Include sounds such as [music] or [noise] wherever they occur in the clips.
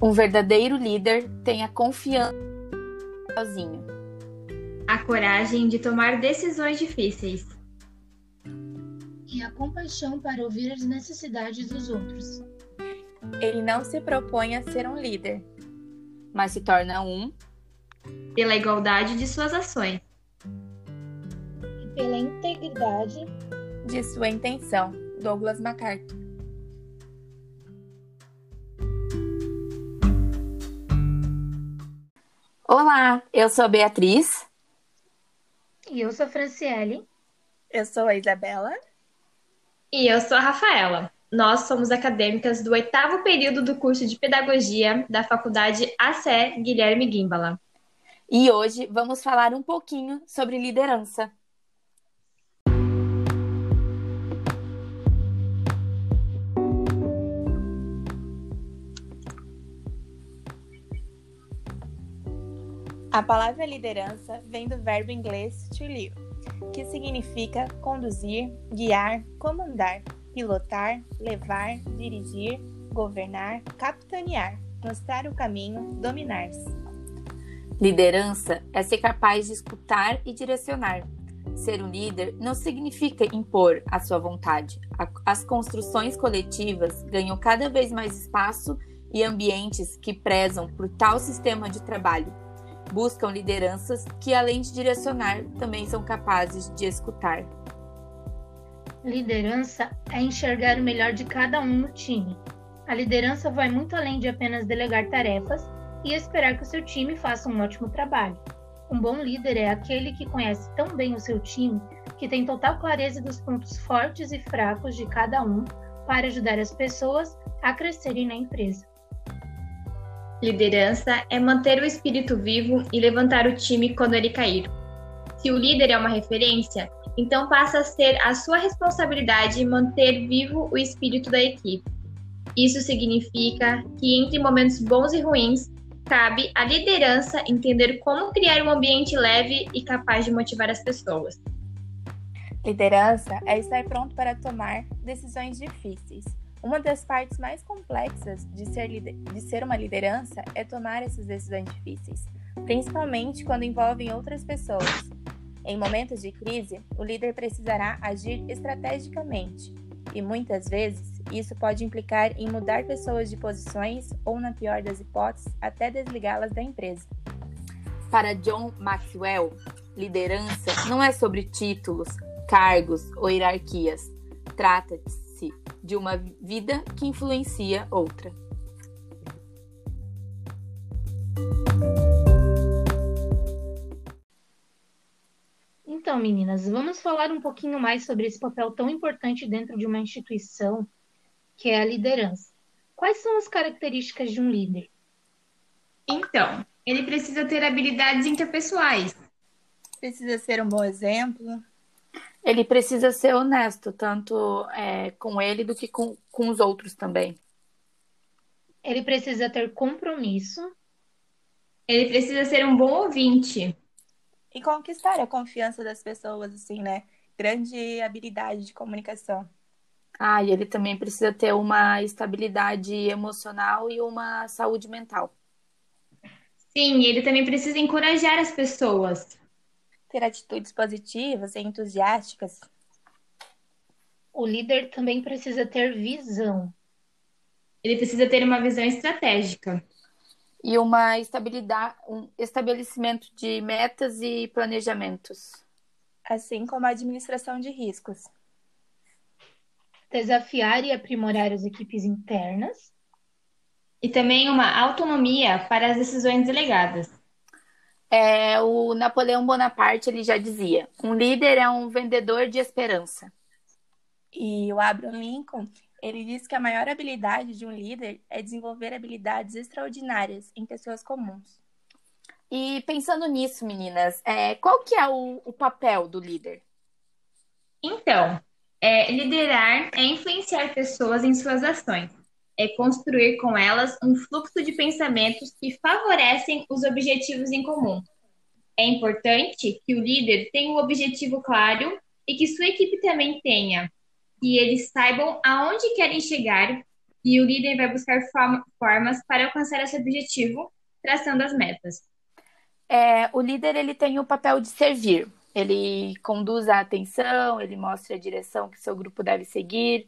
Um verdadeiro líder tem a confiança sozinho. A coragem de tomar decisões difíceis. E a compaixão para ouvir as necessidades dos outros. Ele não se propõe a ser um líder, mas se torna um pela igualdade de suas ações e pela integridade de sua intenção. Douglas MacArthur. Olá, eu sou a Beatriz. E eu sou a Franciele. Eu sou a Isabela. E eu sou a Rafaela. Nós somos acadêmicas do oitavo período do curso de Pedagogia da Faculdade ACE Guilherme Gimbala. E hoje vamos falar um pouquinho sobre liderança. A palavra liderança vem do verbo inglês to lead, que significa conduzir, guiar, comandar, pilotar, levar, dirigir, governar, capitanear, mostrar o caminho, dominar-se. Liderança é ser capaz de escutar e direcionar. Ser um líder não significa impor a sua vontade. As construções coletivas ganham cada vez mais espaço e ambientes que prezam por tal sistema de trabalho buscam lideranças que, além de direcionar, também são capazes de escutar. Liderança é enxergar o melhor de cada um no time. A liderança vai muito além de apenas delegar tarefas e esperar que o seu time faça um ótimo trabalho. Um bom líder é aquele que conhece tão bem o seu time que tem total clareza dos pontos fortes e fracos de cada um para ajudar as pessoas a crescerem na empresa. Liderança é manter o espírito vivo e levantar o time quando ele cair. Se o líder é uma referência, então passa a ser a sua responsabilidade manter vivo o espírito da equipe. Isso significa que entre momentos bons e ruins, cabe à liderança entender como criar um ambiente leve e capaz de motivar as pessoas. Liderança é estar pronto para tomar decisões difíceis uma das partes mais complexas de ser, de ser uma liderança é tomar essas decisões difíceis, principalmente quando envolvem outras pessoas. Em momentos de crise, o líder precisará agir estrategicamente, e muitas vezes isso pode implicar em mudar pessoas de posições ou, na pior das hipóteses, até desligá-las da empresa. Para John Maxwell, liderança não é sobre títulos, cargos ou hierarquias. Trata-se de uma vida que influencia outra. Então, meninas, vamos falar um pouquinho mais sobre esse papel tão importante dentro de uma instituição, que é a liderança. Quais são as características de um líder? Então, ele precisa ter habilidades interpessoais. Precisa ser um bom exemplo, ele precisa ser honesto, tanto é, com ele do que com, com os outros também. Ele precisa ter compromisso. Ele precisa ser um bom ouvinte. E conquistar a confiança das pessoas, assim, né? Grande habilidade de comunicação. Ah, e ele também precisa ter uma estabilidade emocional e uma saúde mental. Sim, ele também precisa encorajar as pessoas ter atitudes positivas e entusiásticas. O líder também precisa ter visão. Ele precisa ter uma visão estratégica. E uma estabilidade, um estabelecimento de metas e planejamentos. Assim como a administração de riscos. Desafiar e aprimorar as equipes internas. E também uma autonomia para as decisões delegadas. É, o Napoleão Bonaparte ele já dizia: um líder é um vendedor de esperança. E o Abraham Lincoln ele diz que a maior habilidade de um líder é desenvolver habilidades extraordinárias em pessoas comuns. E pensando nisso, meninas, é, qual que é o, o papel do líder? Então, é, liderar é influenciar pessoas em suas ações é construir com elas um fluxo de pensamentos que favorecem os objetivos em comum. É importante que o líder tenha um objetivo claro e que sua equipe também tenha, que eles saibam aonde querem chegar e o líder vai buscar formas para alcançar esse objetivo, traçando as metas. É, o líder ele tem o papel de servir. Ele conduz a atenção, ele mostra a direção que seu grupo deve seguir,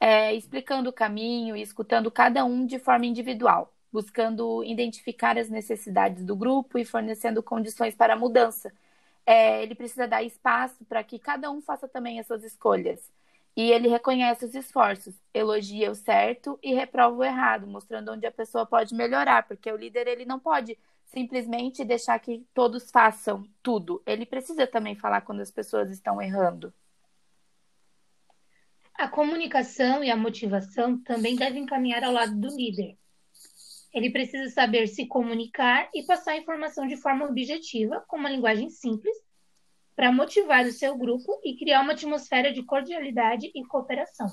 é, explicando o caminho e escutando cada um de forma individual, buscando identificar as necessidades do grupo e fornecendo condições para a mudança. É, ele precisa dar espaço para que cada um faça também as suas escolhas. E ele reconhece os esforços, elogia o certo e reprova o errado, mostrando onde a pessoa pode melhorar, porque o líder ele não pode simplesmente deixar que todos façam tudo. Ele precisa também falar quando as pessoas estão errando. A comunicação e a motivação também devem caminhar ao lado do líder. Ele precisa saber se comunicar e passar a informação de forma objetiva, com uma linguagem simples, para motivar o seu grupo e criar uma atmosfera de cordialidade e cooperação.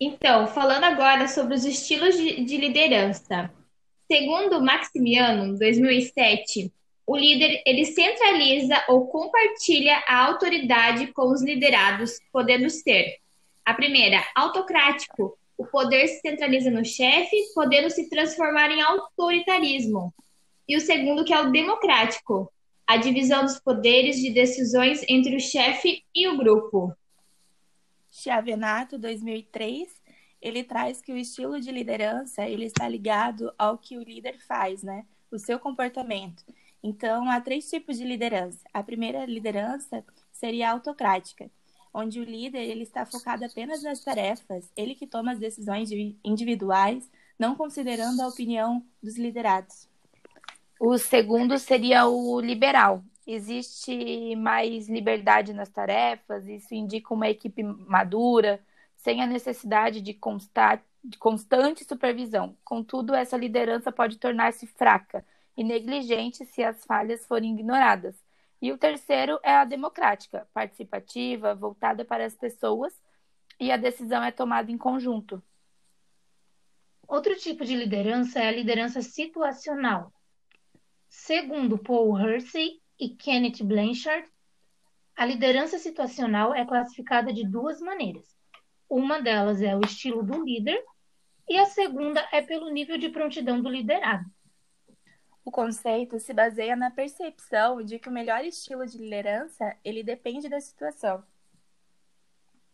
Então, falando agora sobre os estilos de, de liderança. Segundo Maximiano, 2007, o líder ele centraliza ou compartilha a autoridade com os liderados, podendo ser a primeira, autocrático. O poder se centraliza no chefe, podendo se transformar em autoritarismo. E o segundo, que é o democrático, a divisão dos poderes de decisões entre o chefe e o grupo. Chiavenato, 2003, ele traz que o estilo de liderança ele está ligado ao que o líder faz, né? O seu comportamento. Então, há três tipos de liderança. A primeira liderança seria autocrática, onde o líder ele está focado apenas nas tarefas, ele que toma as decisões individuais, não considerando a opinião dos liderados. O segundo seria o liberal, existe mais liberdade nas tarefas, isso indica uma equipe madura, sem a necessidade de, constar, de constante supervisão. Contudo, essa liderança pode tornar-se fraca e negligente se as falhas forem ignoradas. E o terceiro é a democrática, participativa, voltada para as pessoas, e a decisão é tomada em conjunto. Outro tipo de liderança é a liderança situacional. Segundo Paul Hersey, e Kenneth Blanchard, a liderança situacional é classificada de duas maneiras. Uma delas é o estilo do líder e a segunda é pelo nível de prontidão do liderado. O conceito se baseia na percepção de que o melhor estilo de liderança ele depende da situação.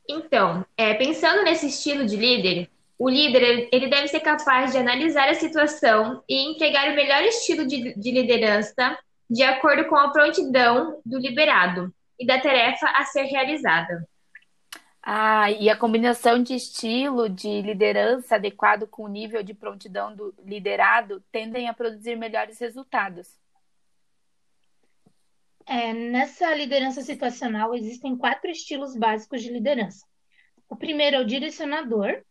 Então, é, pensando nesse estilo de líder, o líder ele deve ser capaz de analisar a situação e entregar o melhor estilo de, de liderança de acordo com a prontidão do liberado e da tarefa a ser realizada. Ah, e a combinação de estilo de liderança adequado com o nível de prontidão do liderado tendem a produzir melhores resultados. É, nessa liderança situacional existem quatro estilos básicos de liderança. O primeiro é o direcionador,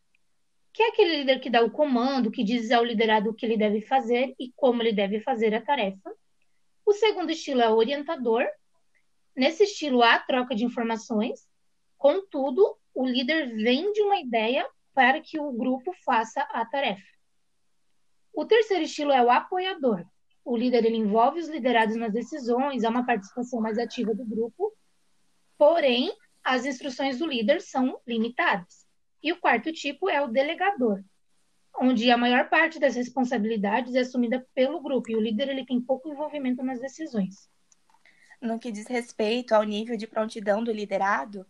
que é aquele líder que dá o comando, que diz ao liderado o que ele deve fazer e como ele deve fazer a tarefa. O segundo estilo é o orientador. Nesse estilo há troca de informações, contudo, o líder vende uma ideia para que o grupo faça a tarefa. O terceiro estilo é o apoiador. O líder ele envolve os liderados nas decisões, há uma participação mais ativa do grupo, porém, as instruções do líder são limitadas. E o quarto tipo é o delegador onde a maior parte das responsabilidades é assumida pelo grupo e o líder ele tem pouco envolvimento nas decisões. No que diz respeito ao nível de prontidão do liderado,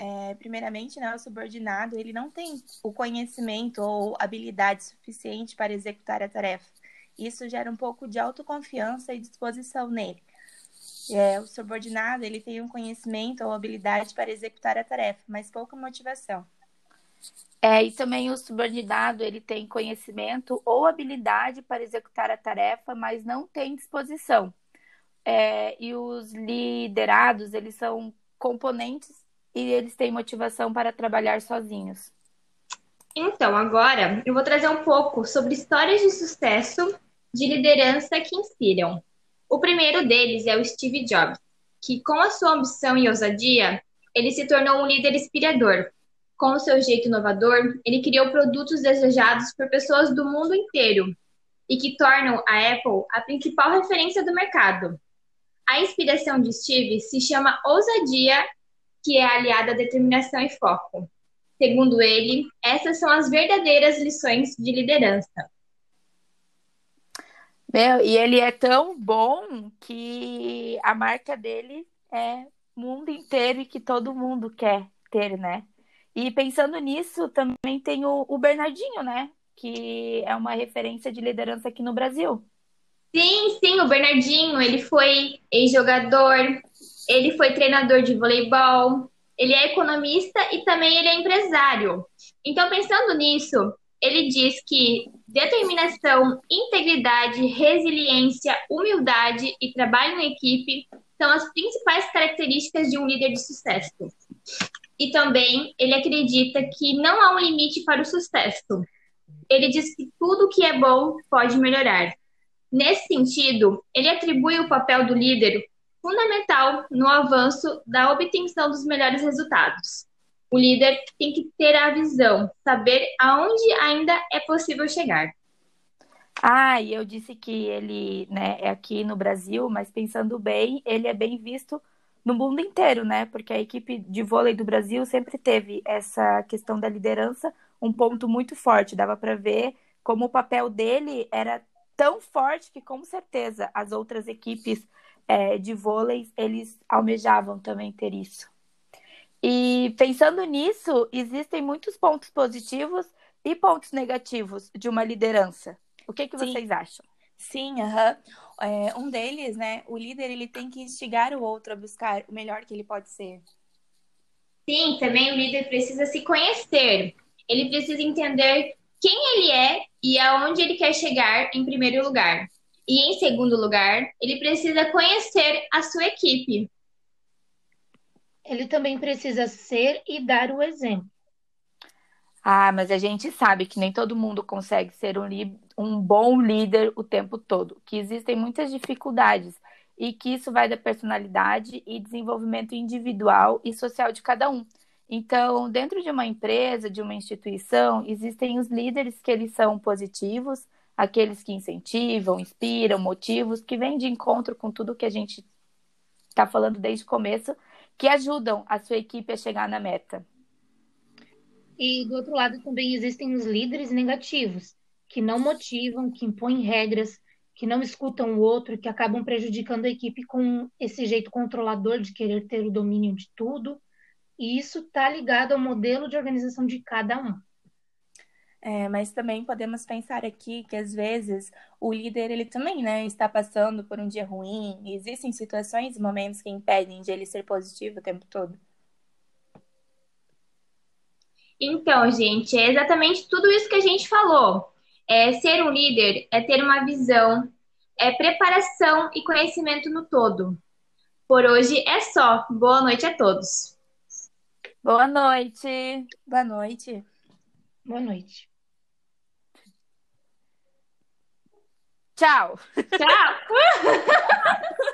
é, primeiramente, né, o subordinado ele não tem o conhecimento ou habilidade suficiente para executar a tarefa. Isso gera um pouco de autoconfiança e disposição nele. É, o subordinado ele tem um conhecimento ou habilidade para executar a tarefa, mas pouca motivação. É, e também o subordinado ele tem conhecimento ou habilidade para executar a tarefa, mas não tem disposição. É, e os liderados eles são componentes e eles têm motivação para trabalhar sozinhos. Então, agora eu vou trazer um pouco sobre histórias de sucesso de liderança que inspiram. O primeiro deles é o Steve Jobs, que com a sua ambição e ousadia, ele se tornou um líder inspirador, com o seu jeito inovador, ele criou produtos desejados por pessoas do mundo inteiro e que tornam a Apple a principal referência do mercado. A inspiração de Steve se chama ousadia que é aliada à determinação e foco. Segundo ele, essas são as verdadeiras lições de liderança. Meu, e ele é tão bom que a marca dele é mundo inteiro e que todo mundo quer ter, né? E pensando nisso, também tem o, o Bernardinho, né? Que é uma referência de liderança aqui no Brasil. Sim, sim, o Bernardinho, ele foi ex-jogador, ele foi treinador de voleibol, ele é economista e também ele é empresário. Então, pensando nisso, ele diz que determinação, integridade, resiliência, humildade e trabalho em equipe são as principais características de um líder de sucesso. E também ele acredita que não há um limite para o sucesso. Ele diz que tudo que é bom pode melhorar. Nesse sentido, ele atribui o papel do líder fundamental no avanço da obtenção dos melhores resultados. O líder tem que ter a visão, saber aonde ainda é possível chegar. Ah, e eu disse que ele né, é aqui no Brasil, mas pensando bem, ele é bem visto no mundo inteiro, né? Porque a equipe de vôlei do Brasil sempre teve essa questão da liderança um ponto muito forte. Dava para ver como o papel dele era tão forte que, com certeza, as outras equipes é, de vôlei eles almejavam também ter isso. E pensando nisso, existem muitos pontos positivos e pontos negativos de uma liderança. O que, que vocês acham? Sim, uhum. é, um deles, né? O líder ele tem que instigar o outro a buscar o melhor que ele pode ser. Sim, também o líder precisa se conhecer. Ele precisa entender quem ele é e aonde ele quer chegar em primeiro lugar. E em segundo lugar, ele precisa conhecer a sua equipe. Ele também precisa ser e dar o exemplo. Ah, mas a gente sabe que nem todo mundo consegue ser um, um bom líder o tempo todo, que existem muitas dificuldades e que isso vai da personalidade e desenvolvimento individual e social de cada um. Então, dentro de uma empresa, de uma instituição, existem os líderes que eles são positivos, aqueles que incentivam, inspiram, motivos, que vêm de encontro com tudo que a gente está falando desde o começo, que ajudam a sua equipe a chegar na meta. E do outro lado também existem os líderes negativos, que não motivam, que impõem regras, que não escutam o outro, que acabam prejudicando a equipe com esse jeito controlador de querer ter o domínio de tudo. E isso está ligado ao modelo de organização de cada um. É, mas também podemos pensar aqui que às vezes o líder ele também né, está passando por um dia ruim. Existem situações e momentos que impedem de ele ser positivo o tempo todo. Então, gente, é exatamente tudo isso que a gente falou. É, ser um líder é ter uma visão, é preparação e conhecimento no todo. Por hoje é só. Boa noite a todos. Boa noite. Boa noite. Boa noite. Tchau. Tchau. [laughs]